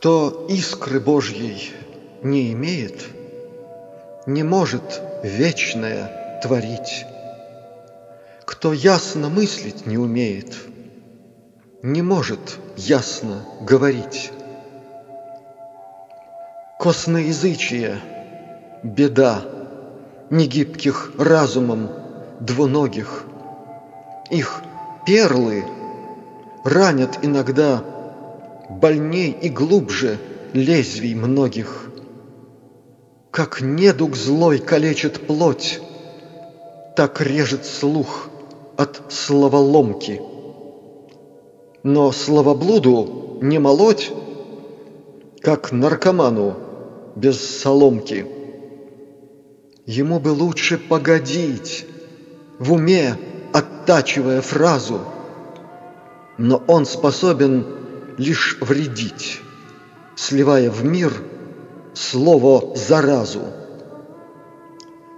Кто искры Божьей не имеет, Не может вечное творить. Кто ясно мыслить не умеет, Не может ясно говорить. Косноязычие – беда Негибких разумом двуногих. Их перлы ранят иногда Больней и глубже лезвий многих. Как недуг злой калечит плоть, Так режет слух от словоломки. Но словоблуду не молоть, Как наркоману без соломки. Ему бы лучше погодить, в уме оттачивая фразу, но он способен лишь вредить, сливая в мир слово заразу.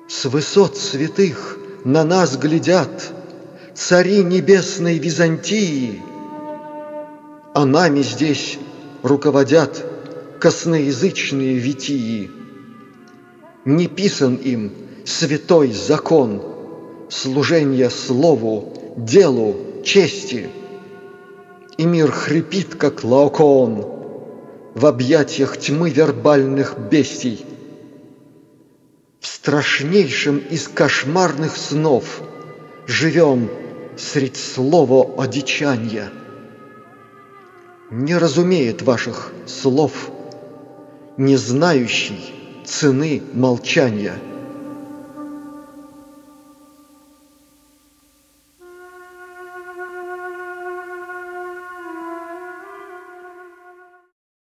С высот святых на нас глядят цари небесной Византии, а нами здесь руководят косноязычные витии. Не писан им святой закон служения слову, делу, чести – и мир хрипит, как лаокоон, В объятиях тьмы вербальных бестий. В страшнейшем из кошмарных снов Живем средь слова одичанья. Не разумеет ваших слов, Не знающий цены молчания –